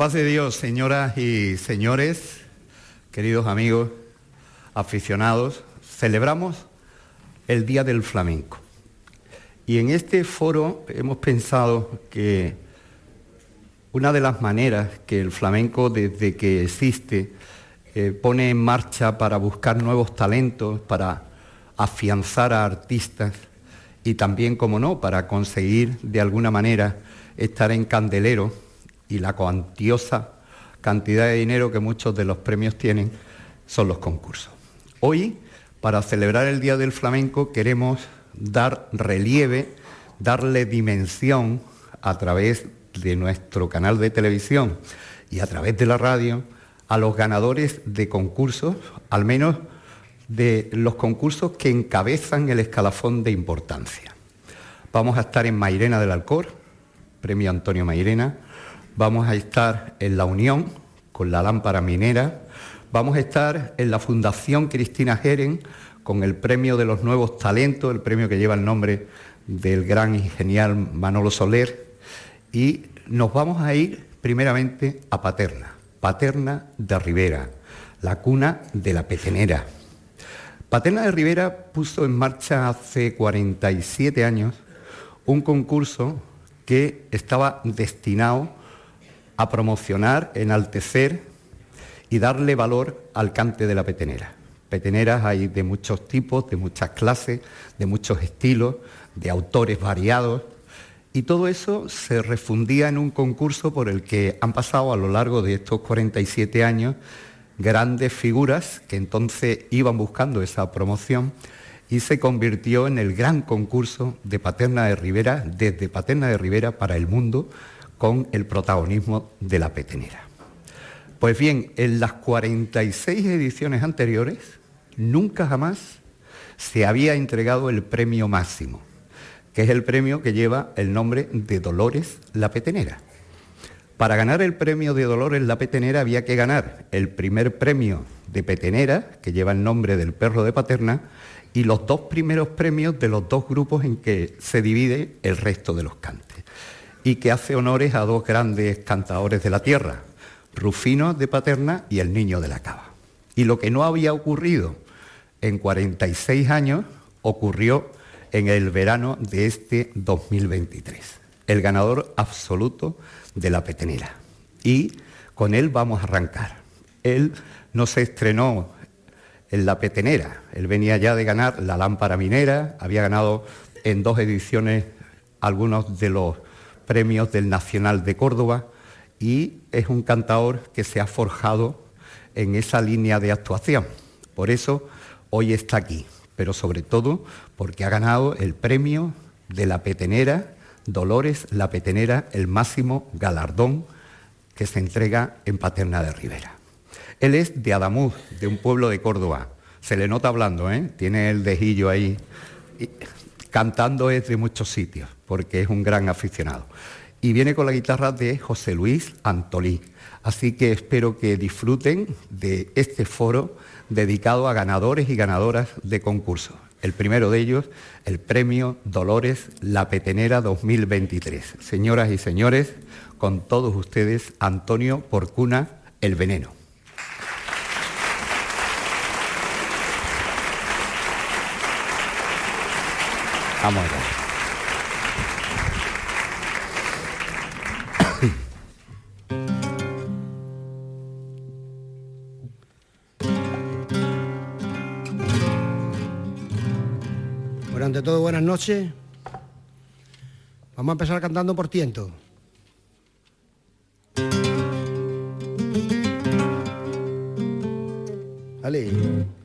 paz de Dios, señoras y señores, queridos amigos, aficionados, celebramos el Día del Flamenco. Y en este foro hemos pensado que una de las maneras que el flamenco desde que existe eh, pone en marcha para buscar nuevos talentos, para afianzar a artistas y también, como no, para conseguir de alguna manera estar en candelero y la cuantiosa cantidad de dinero que muchos de los premios tienen son los concursos. Hoy, para celebrar el Día del Flamenco, queremos dar relieve, darle dimensión a través de nuestro canal de televisión y a través de la radio a los ganadores de concursos, al menos de los concursos que encabezan el escalafón de importancia. Vamos a estar en Mairena del Alcor, Premio Antonio Mairena, vamos a estar en la Unión con la lámpara minera, vamos a estar en la Fundación Cristina Geren con el premio de los nuevos talentos, el premio que lleva el nombre del gran y genial Manolo Soler, y nos vamos a ir primeramente a Paterna, Paterna de Rivera, la cuna de la pecenera. Paterna de Rivera puso en marcha hace 47 años un concurso que estaba destinado a promocionar, enaltecer y darle valor al cante de la petenera. Peteneras hay de muchos tipos, de muchas clases, de muchos estilos, de autores variados, y todo eso se refundía en un concurso por el que han pasado a lo largo de estos 47 años grandes figuras que entonces iban buscando esa promoción y se convirtió en el gran concurso de Paterna de Rivera, desde Paterna de Rivera para el mundo, con el protagonismo de la petenera. Pues bien, en las 46 ediciones anteriores, nunca jamás se había entregado el premio máximo, que es el premio que lleva el nombre de Dolores la Petenera. Para ganar el premio de Dolores la Petenera había que ganar el primer premio de Petenera, que lleva el nombre del perro de Paterna, y los dos primeros premios de los dos grupos en que se divide el resto de los cantos y que hace honores a dos grandes cantadores de la tierra, Rufino de Paterna y el Niño de la Cava. Y lo que no había ocurrido en 46 años ocurrió en el verano de este 2023. El ganador absoluto de la petenera. Y con él vamos a arrancar. Él no se estrenó en la petenera, él venía ya de ganar la lámpara minera, había ganado en dos ediciones algunos de los premios del Nacional de Córdoba y es un cantador que se ha forjado en esa línea de actuación. Por eso hoy está aquí, pero sobre todo porque ha ganado el premio de la petenera, Dolores la petenera, el máximo galardón que se entrega en Paterna de Rivera. Él es de Adamuz, de un pueblo de Córdoba. Se le nota hablando, ¿eh? tiene el dejillo ahí. Cantando es de muchos sitios porque es un gran aficionado. Y viene con la guitarra de José Luis Antolí. Así que espero que disfruten de este foro dedicado a ganadores y ganadoras de concursos. El primero de ellos, el premio Dolores La Petenera 2023. Señoras y señores, con todos ustedes, Antonio Porcuna, El Veneno. Vamos allá. ante todo, buenas noches. Vamos a empezar cantando por tiento. Vale.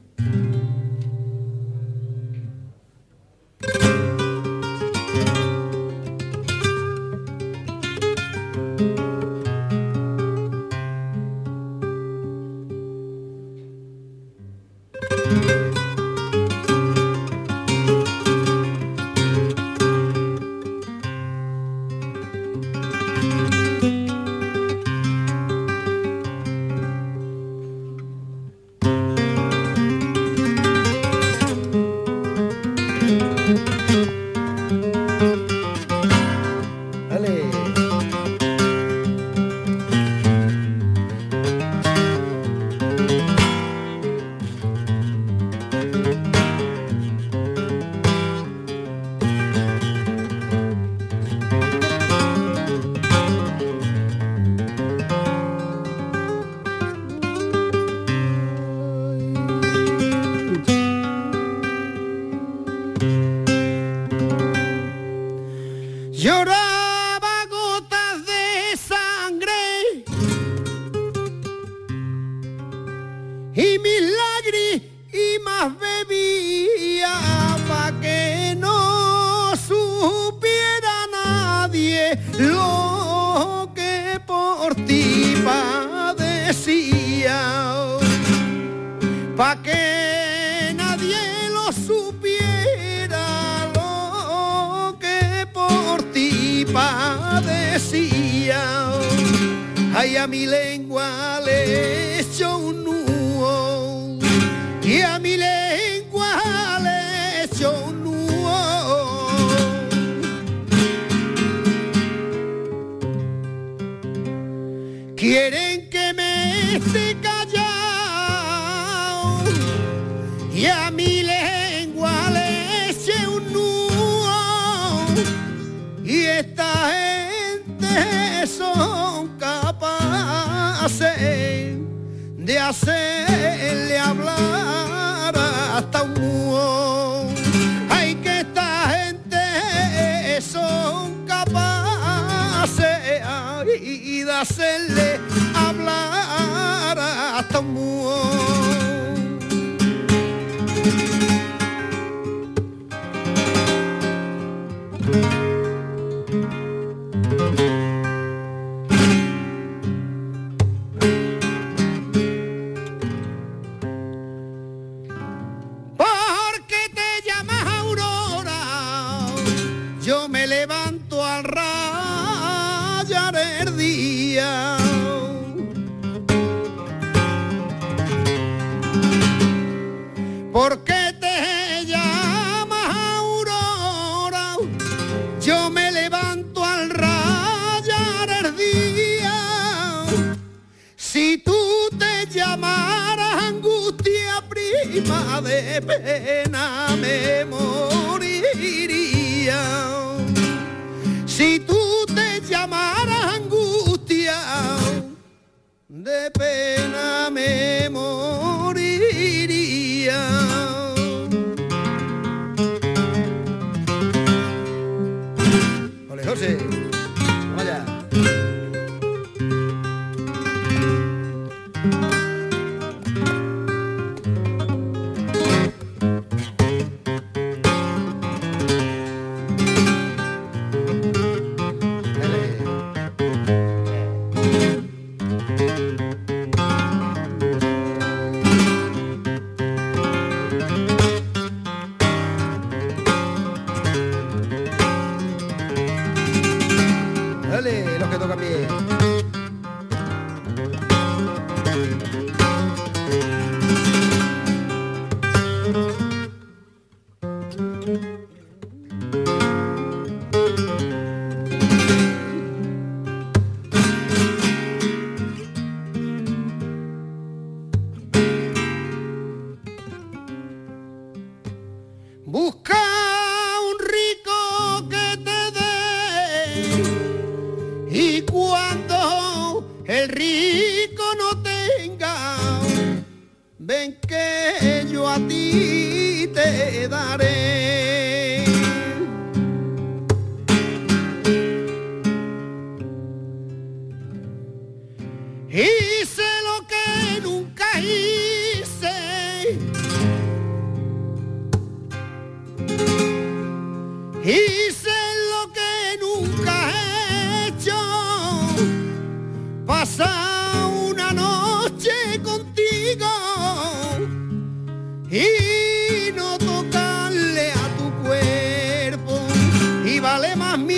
Te daré.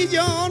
millones.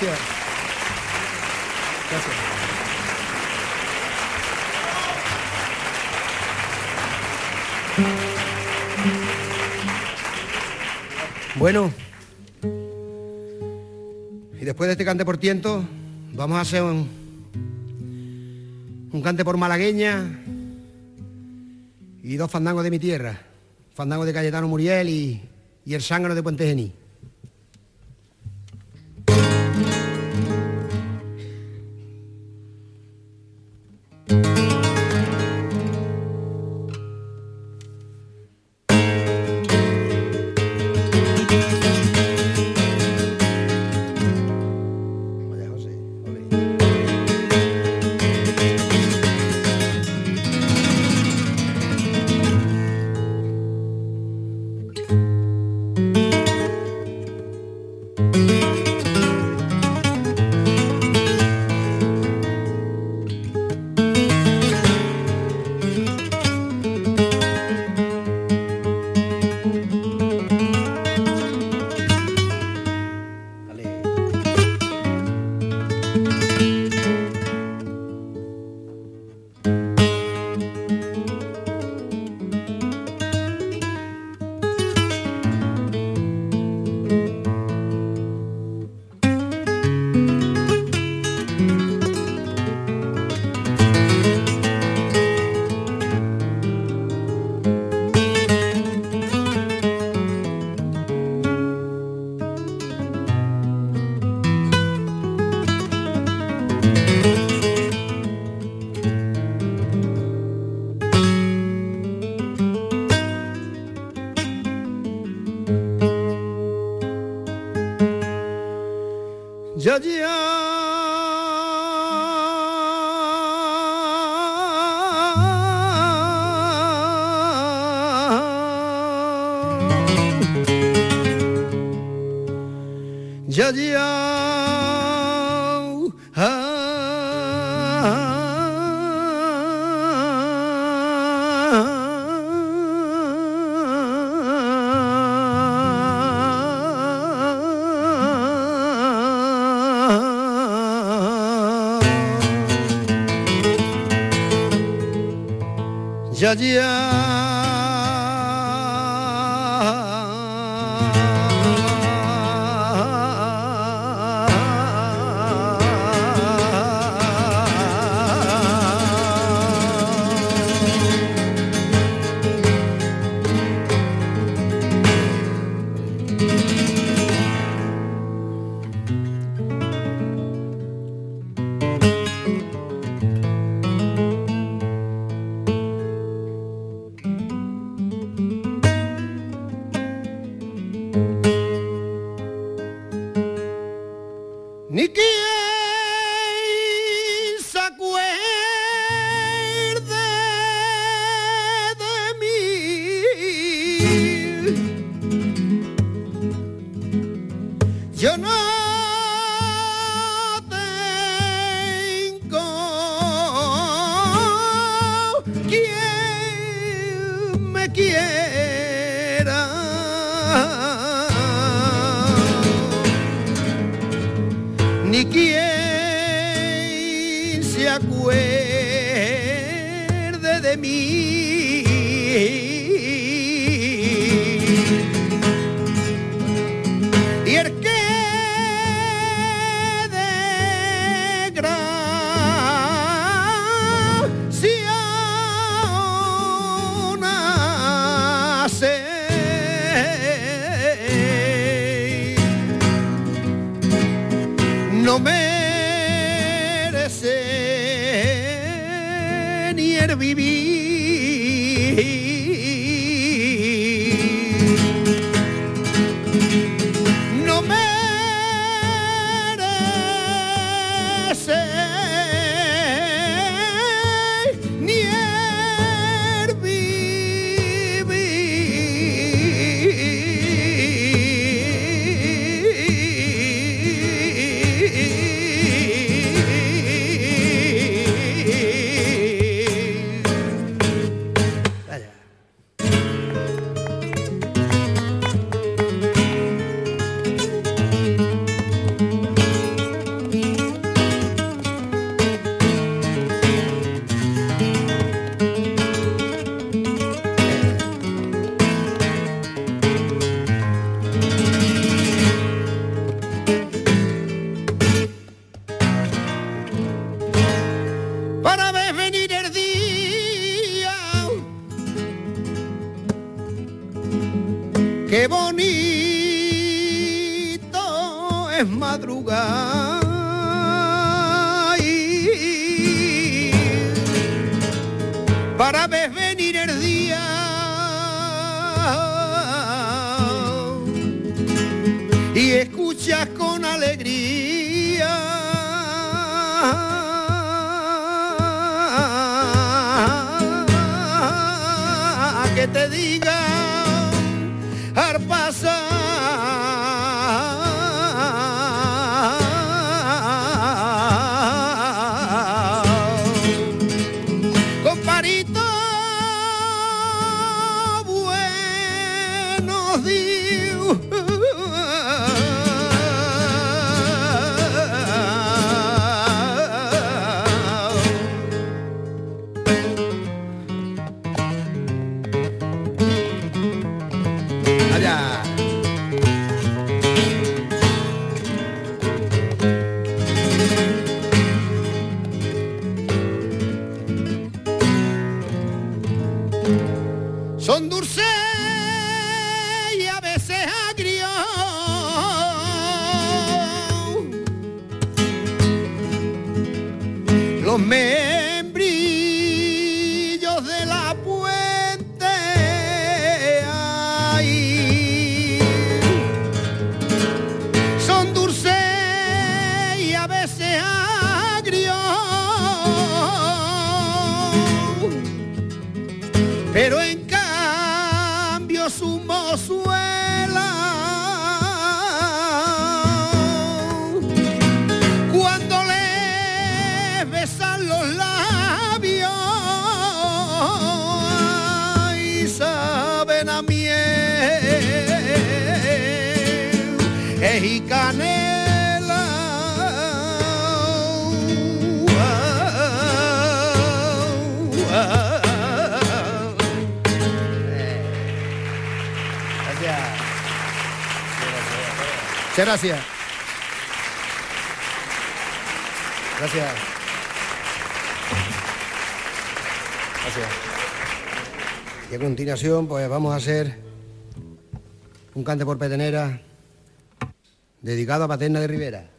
Gracias. Gracias. Bueno, y después de este cante por tiento, vamos a hacer un, cante por malagueña y dos fandangos de mi tierra, fandango de Cayetano Muriel y, el zángano de Puente Gení. de adiar. no merece ni el vivir. Gracias. Gracias. Gracias. Y a continuación, pues vamos a hacer un cante por petenera dedicado a Paterna de Rivera.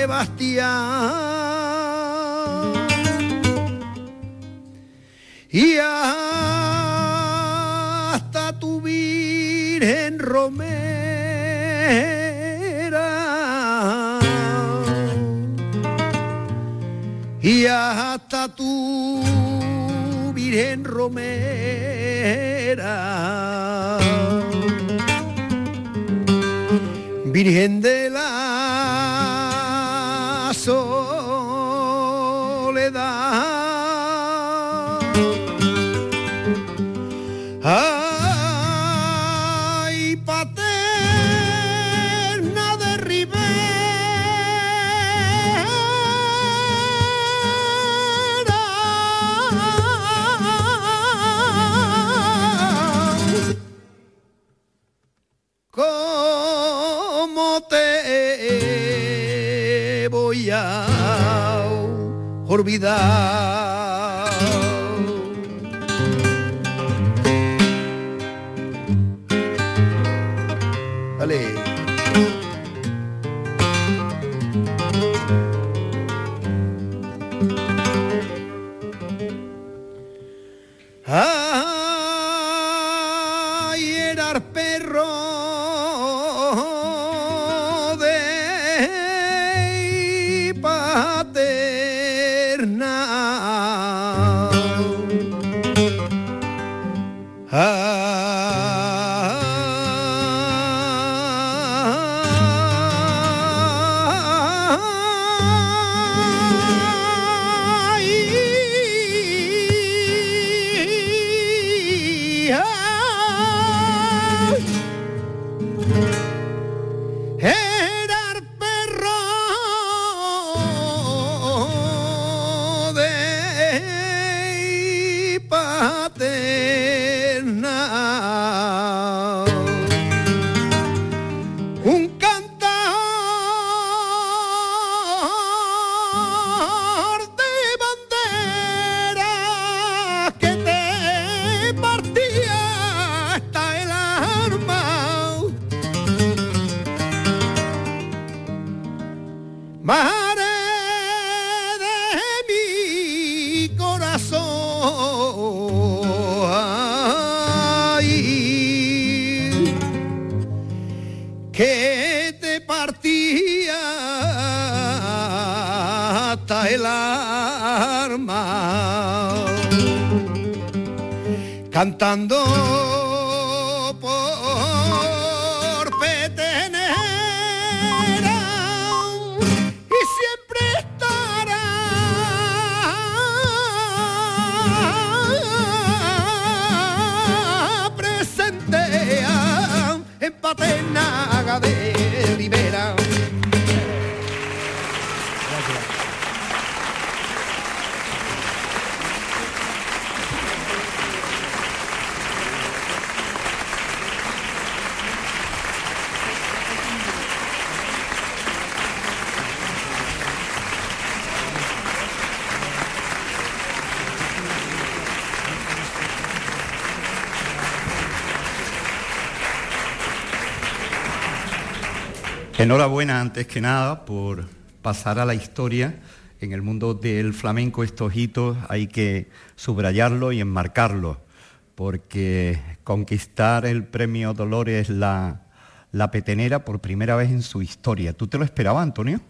Sebastián. Y hasta tu Virgen Romera. Y hasta tu Virgen Romera. Virgen de la a olvidar? Enhorabuena antes que nada por pasar a la historia. En el mundo del flamenco estos hitos hay que subrayarlo y enmarcarlo, porque conquistar el premio Dolores la, la petenera por primera vez en su historia. ¿Tú te lo esperabas, Antonio?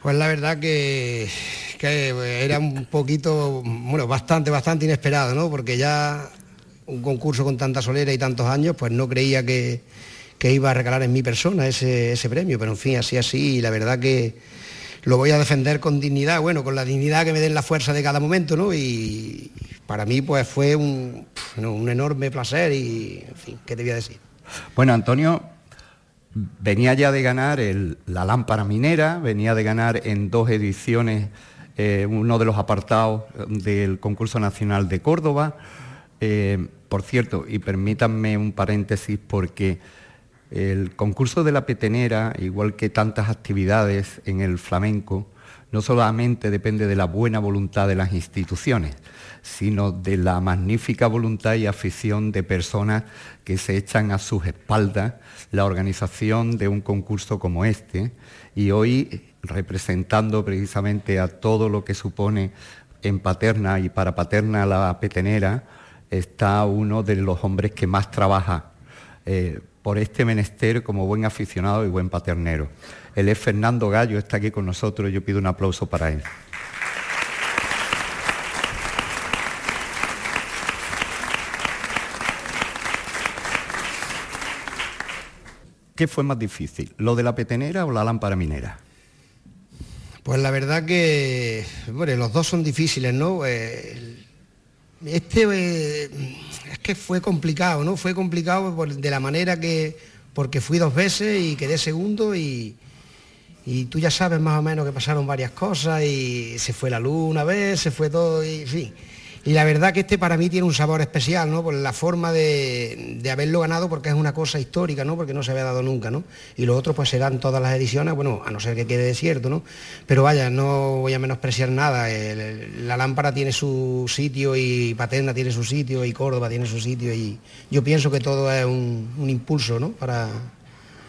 Pues la verdad que, que era un poquito, bueno, bastante, bastante inesperado, ¿no? Porque ya un concurso con tanta solera y tantos años, pues no creía que, que iba a regalar en mi persona ese, ese premio, pero en fin, así, así, y la verdad que lo voy a defender con dignidad, bueno, con la dignidad que me den la fuerza de cada momento, ¿no? Y para mí, pues fue un, un enorme placer y, en fin, ¿qué te voy a decir? Bueno, Antonio venía ya de ganar el- la lámpara minera, venía de ganar en dos ediciones eh, uno de los apartados del concurso nacional de Córdoba. Eh, por cierto, y permítanme un paréntesis porque El concurso de la petenera, igual que tantas actividades en el flamenco, no solamente depende de la buena voluntad de las instituciones, sino de la magnífica voluntad y afición de personas que se echan a sus espaldas la organización de un concurso como este. Y hoy representando precisamente a todo lo que supone en Paterna y para Paterna la petenera, está uno de los hombres que más trabaja eh, por este menester como buen aficionado y buen paternero. Él es Fernando Gallo, está aquí con nosotros, yo pido un aplauso para él. ¿Qué fue más difícil, lo de la petenera o la lámpara minera? Pues la verdad que, bueno, los dos son difíciles, ¿no? Eh, este eh, es que fue complicado, ¿no? Fue complicado de la manera que, porque fui dos veces y quedé segundo y, y tú ya sabes más o menos que pasaron varias cosas y se fue la luz una vez, se fue todo y en fin. Y la verdad que este para mí tiene un sabor especial, ¿no? Por la forma de, haberlo ganado, porque es una cosa histórica, ¿no? Porque no se había dado nunca, ¿no? Y lo otro pues serán todas las ediciones, bueno, a no ser que quede desierto, ¿no? Pero vaya, no voy a menospreciar nada. la lámpara tiene su sitio y Paterna tiene su sitio y Córdoba tiene su sitio y yo pienso que todo es un, impulso, ¿no? Para,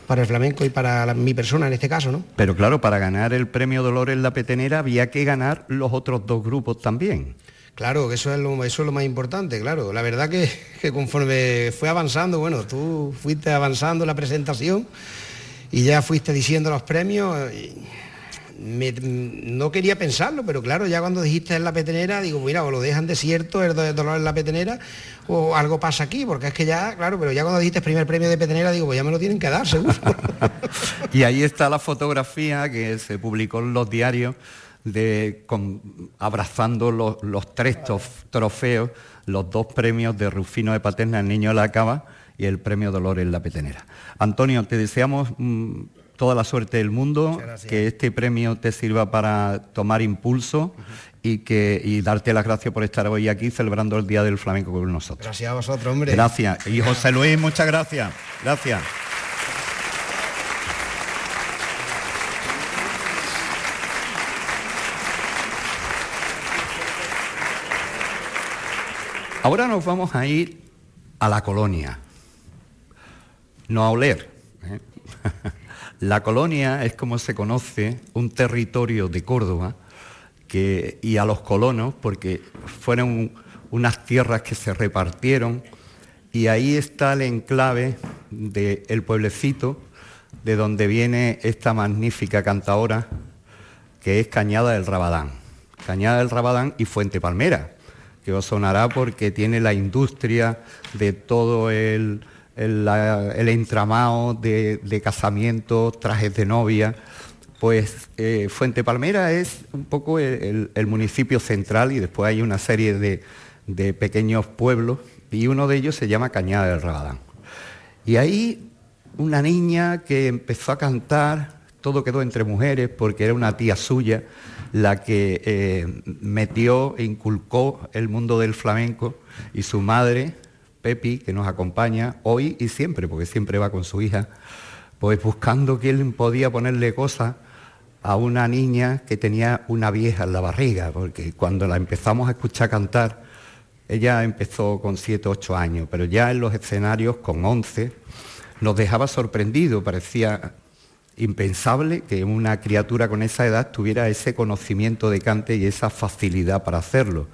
para el flamenco y para mi persona en este caso, ¿no? Pero claro, para ganar el premio Dolores La Petenera había que ganar los otros dos grupos también. Claro, eso es lo, eso es lo más importante, claro. La verdad que, conforme fue avanzando, bueno, tú fuiste avanzando la presentación y ya fuiste diciendo los premios. no quería pensarlo, pero claro, ya cuando dijiste en la petenera, digo, mira, o lo dejan desierto, el dolor en la petenera, o algo pasa aquí, porque es que ya, claro, pero ya cuando dijiste primer premio de petenera, digo, pues ya me lo tienen que dar, seguro. y ahí está la fotografía que se publicó en los diarios de, abrazando los, tres trofeos, los dos premios de Rufino de Paterna, el niño de la cava, y el premio Dolores la Petenera. Antonio, te deseamos mm, toda la suerte del mundo, que este premio te sirva para tomar impulso y, que, y darte las gracias por estar hoy aquí celebrando el Día del Flamenco con nosotros. Gracias a vosotros, hombre. Gracias. Y José Luis, muchas gracias. Gracias. Ahora nos vamos a ir a la colonia, no a oler. ¿eh? La colonia es como se conoce un territorio de Córdoba y a los colonos, porque fueron unas tierras que se repartieron y ahí está el enclave del pueblecito de donde viene esta magnífica cantadora que es Cañada del Rabadán. Cañada del Rabadán y Fuente Palmera, que os sonará porque tiene la industria de todo el, entramado de, casamiento, trajes de novia. Pues eh, Fuente Palmera es un poco el, municipio central y después hay una serie de, de, pequeños pueblos y uno de ellos se llama Cañada del Rabadán. Y ahí una niña que empezó a cantar, todo quedó entre mujeres porque era una tía suya, la que eh, metió e inculcó el mundo del flamenco y su madre, Pepi, que nos acompaña hoy y siempre, porque siempre va con su hija, pues buscando quién podía ponerle cosas a una niña que tenía una vieja en la barriga, porque cuando la empezamos a escuchar cantar, ella empezó con 7, 8 años, pero ya en los escenarios con 11 nos dejaba sorprendido, parecía impensable que una criatura con esa edad tuviera ese conocimiento de cante y esa facilidad para hacerlo.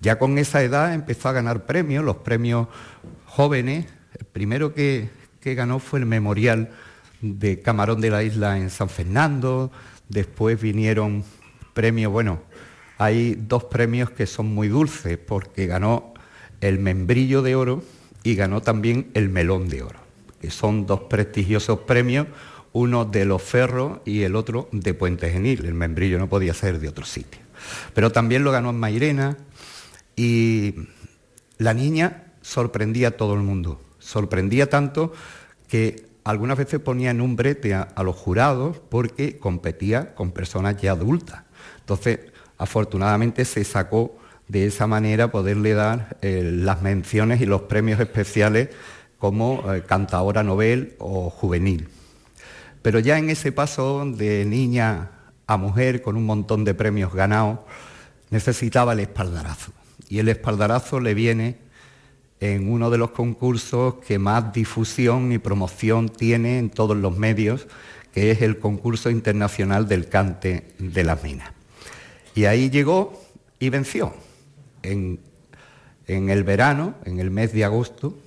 Ya con esa edad empezó a ganar premios, los premios jóvenes. El primero que, ganó fue el Memorial de Camarón de la Isla en San Fernando. Después vinieron premios, bueno, hay dos premios que son muy dulces porque ganó el Membrillo de Oro y ganó también el Melón de Oro, que son dos prestigiosos premios uno de Los Ferros y el otro de Puente Genil. El membrillo no podía ser de otro sitio. Pero también lo ganó en Mairena y la niña sorprendía a todo el mundo. Sorprendía tanto que algunas veces ponía en un brete a, los jurados porque competía con personas ya adultas. Entonces, afortunadamente se sacó de esa manera poderle dar eh, las menciones y los premios especiales como eh, cantadora novel o juvenil. Pero ya en ese paso de niña a mujer con un montón de premios ganados, necesitaba el espaldarazo. Y el espaldarazo le viene en uno de los concursos que más difusión y promoción tiene en todos los medios, que es el concurso internacional del cante de las minas. Y ahí llegó y venció. En, en el verano, en el mes de agosto,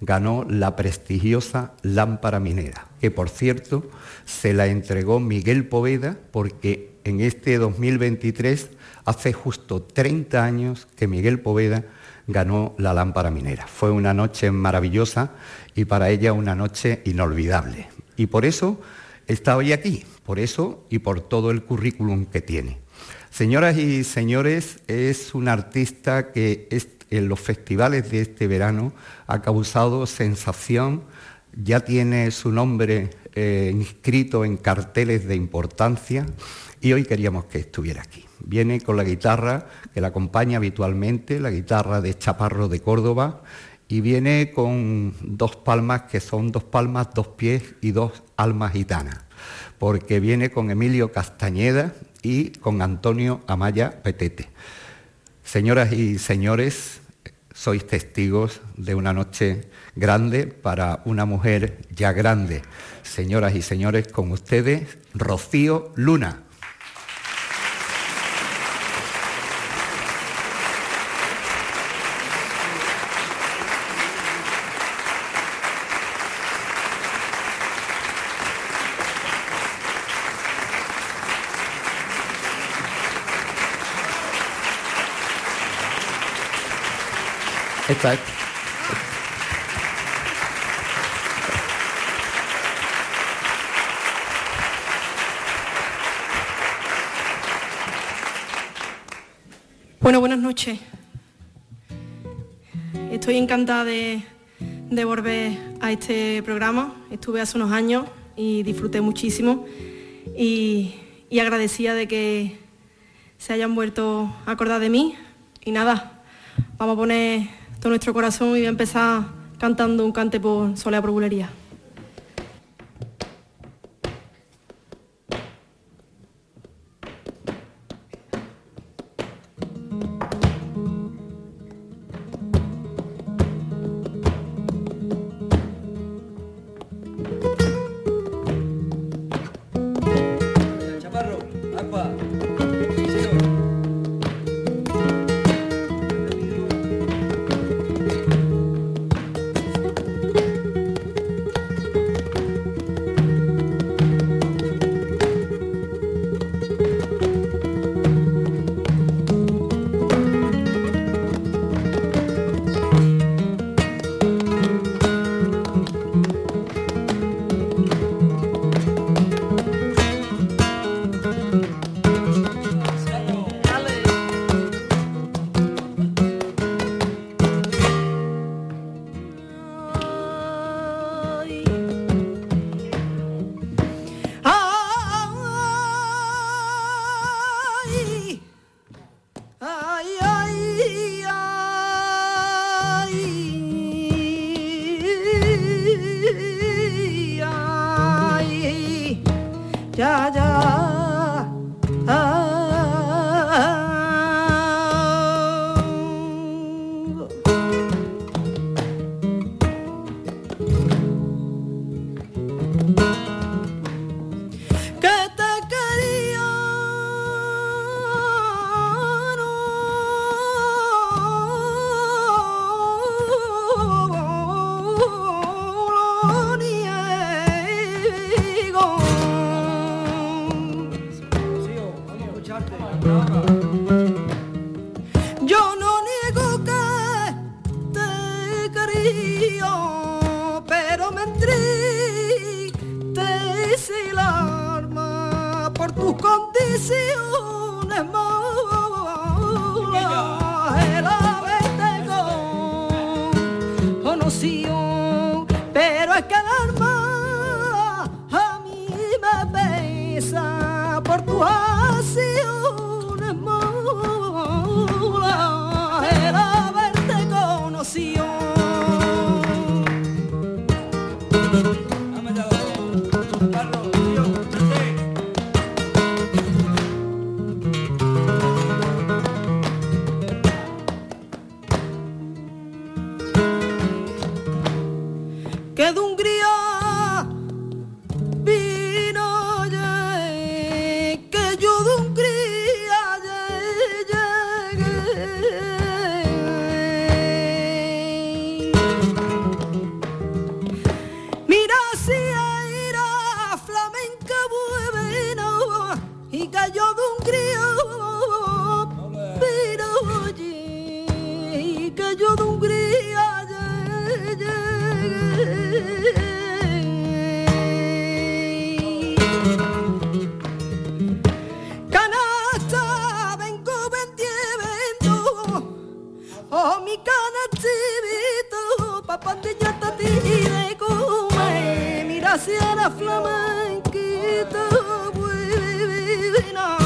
ganó la prestigiosa lámpara minera, que por cierto se la entregó Miguel Poveda porque en este 2023 hace justo 30 años que Miguel Poveda ganó la lámpara minera. Fue una noche maravillosa y para ella una noche inolvidable. Y por eso está hoy aquí, por eso y por todo el currículum que tiene. Señoras y señores, es un artista que en los festivales de este verano ha causado sensación, ya tiene su nombre eh, inscrito en carteles de importancia y hoy queríamos que estuviera aquí. Viene con la guitarra que la acompaña habitualmente, la guitarra de Chaparro de Córdoba, y viene con dos palmas que son dos palmas, dos pies y dos almas gitanas, porque viene con Emilio Castañeda y con Antonio Amaya Petete. Señoras y señores, sois testigos de una noche grande para una mujer ya grande. Señoras y señores, con ustedes, Rocío Luna. Bueno, buenas noches. Estoy encantada de, volver a este programa. Estuve hace unos años y disfruté muchísimo y, y agradecida de que se hayan vuelto a acordar de mí. Y nada, vamos a poner nuestro corazón y voy a empezar cantando un cante por Soledad por Bulería. Flamenquito buena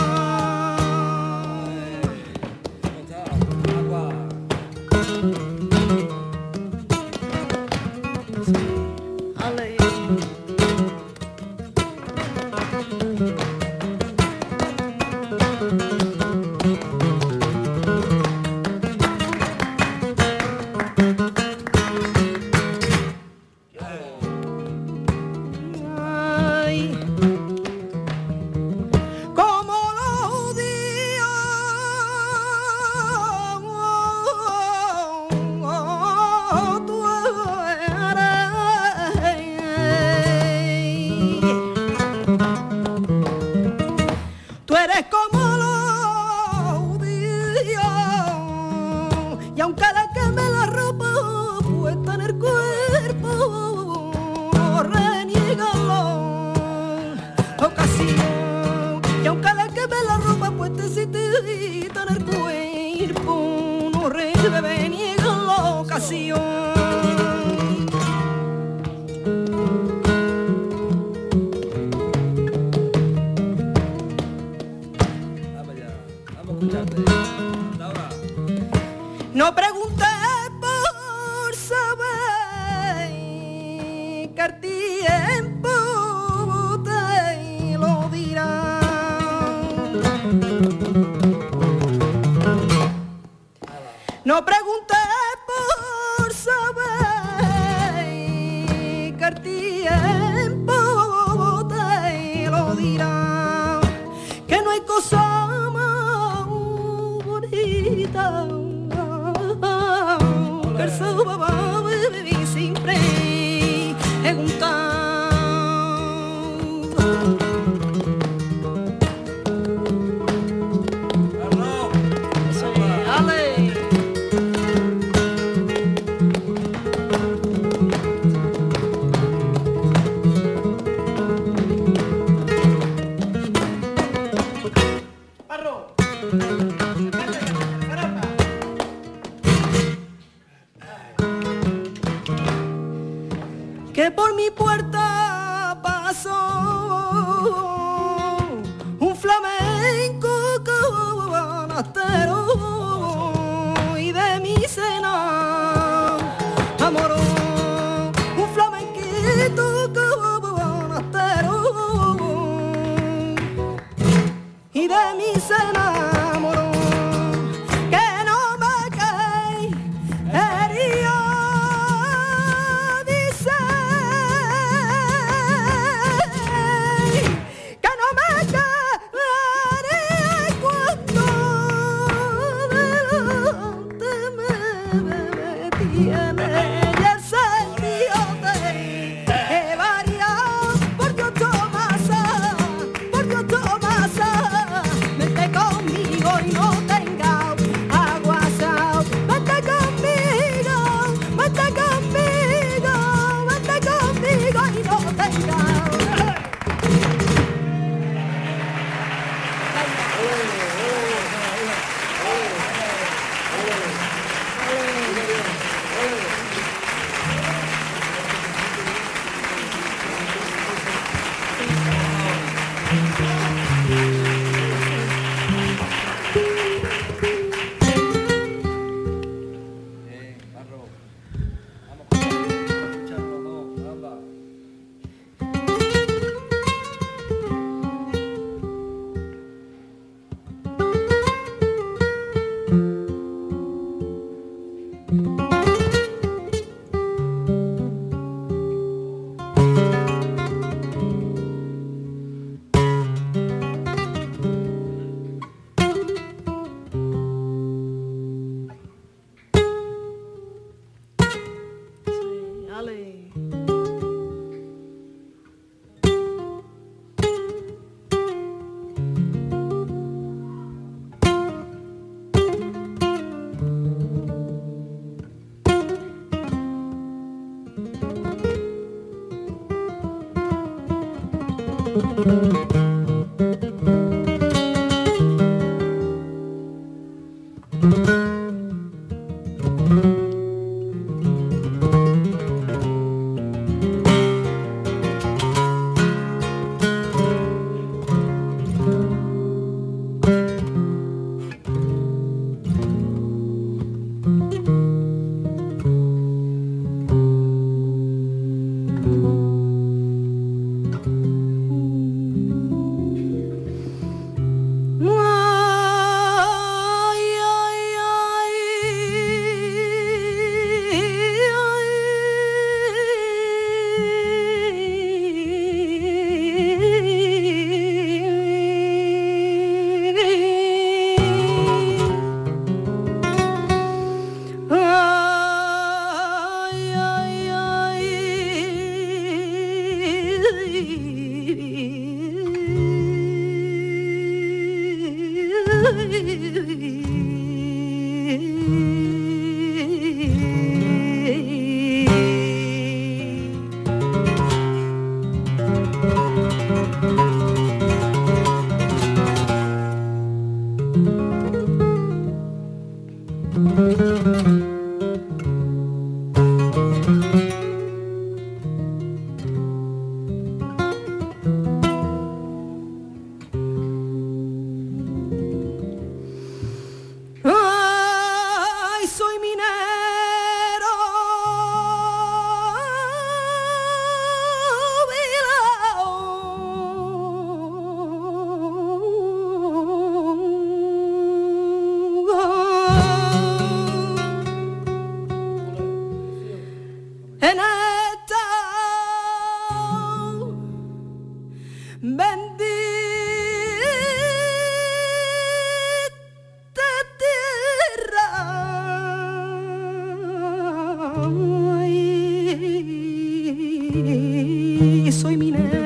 soy minero.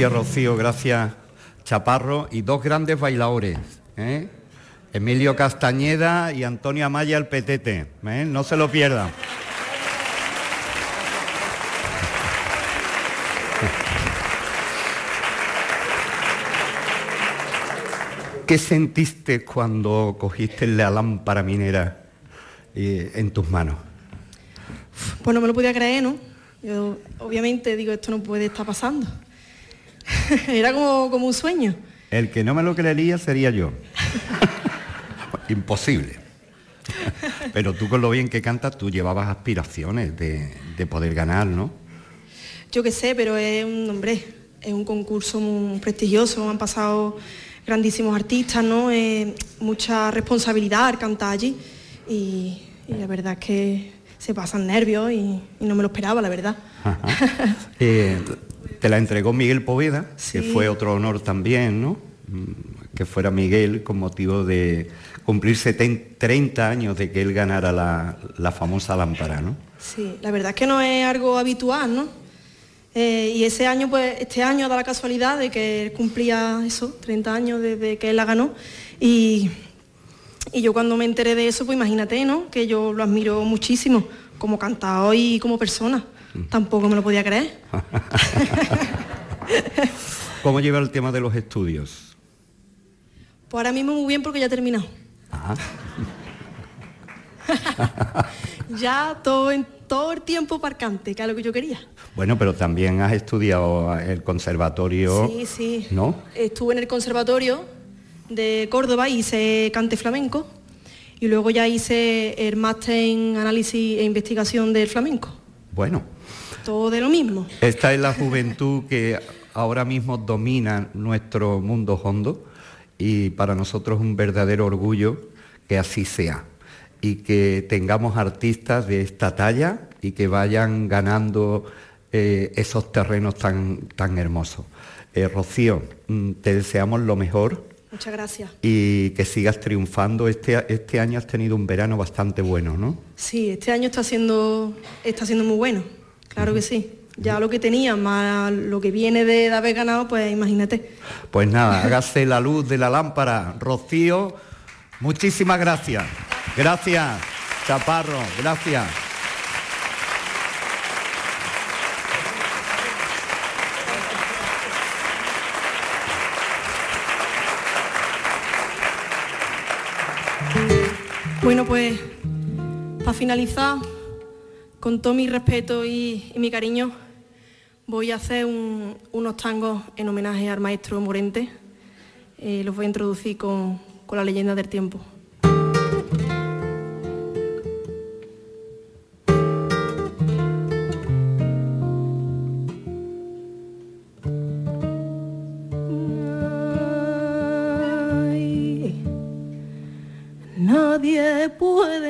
Gracias Rocío, gracias Chaparro y dos grandes bailadores, ¿eh? Emilio Castañeda y Antonio Amaya el Petete, ¿eh? no se lo pierdan. ¿Qué sentiste cuando cogiste la lámpara minera eh, en tus manos? Pues no me lo podía creer, ¿no? Yo obviamente digo, esto no puede estar pasando. Era como, como un sueño. El que no me lo creería sería yo. Imposible. Pero tú con lo bien que cantas, tú llevabas aspiraciones de, poder ganar, ¿no? Yo qué sé, pero es un hombre, es un concurso muy prestigioso, han pasado grandísimos artistas, ¿no? mucha responsabilidad cantar allí y, la verdad es que se pasan nervios y, no me lo esperaba, la verdad. Eh, te la entregó Miguel Poveda, que fue otro honor también, ¿no? Mm, que fuera Miguel con motivo de cumplir 30 años de que él ganara la, famosa lámpara, ¿no? Sí, la verdad es que no es algo habitual, ¿no? Eh, y ese año, pues, este año da la casualidad de que él cumplía eso, 30 años desde que él la ganó. Y, y yo cuando me enteré de eso, pues imagínate, ¿no? Que yo lo admiro muchísimo como cantador y como persona. Tampoco me lo podía creer. ¿Cómo lleva el tema de los estudios? Pues ahora mismo muy bien porque ya he terminado. ya todo, en, todo el tiempo parcante, que es lo que yo quería. Bueno, pero también has estudiado el conservatorio. Sí, sí. ¿No? Estuve en el conservatorio de Córdoba, hice cante flamenco y luego ya hice el máster en análisis e investigación del flamenco. Bueno, todo de lo mismo. Esta es la juventud que ahora mismo domina nuestro mundo hondo y para nosotros es un verdadero orgullo que así sea y que tengamos artistas de esta talla y que vayan ganando eh, esos terrenos tan, tan hermosos. Eh, Rocío, mm, te deseamos lo mejor. Muchas gracias. Y que sigas triunfando. Este, este año has tenido un verano bastante bueno, ¿no? Sí, este año está siendo, está siendo muy bueno. Claro que sí. Ya lo que tenía, más lo que viene de, haber ganado, pues imagínate. Pues nada, hágase la luz de la lámpara. Rocío, muchísimas gracias. Gracias, Chaparro, gracias. Bueno, pues para finalizar, con todo mi respeto y, mi cariño, voy a hacer unos tangos en homenaje al maestro Morente. Eh, los voy a introducir con, con la leyenda del tiempo. puede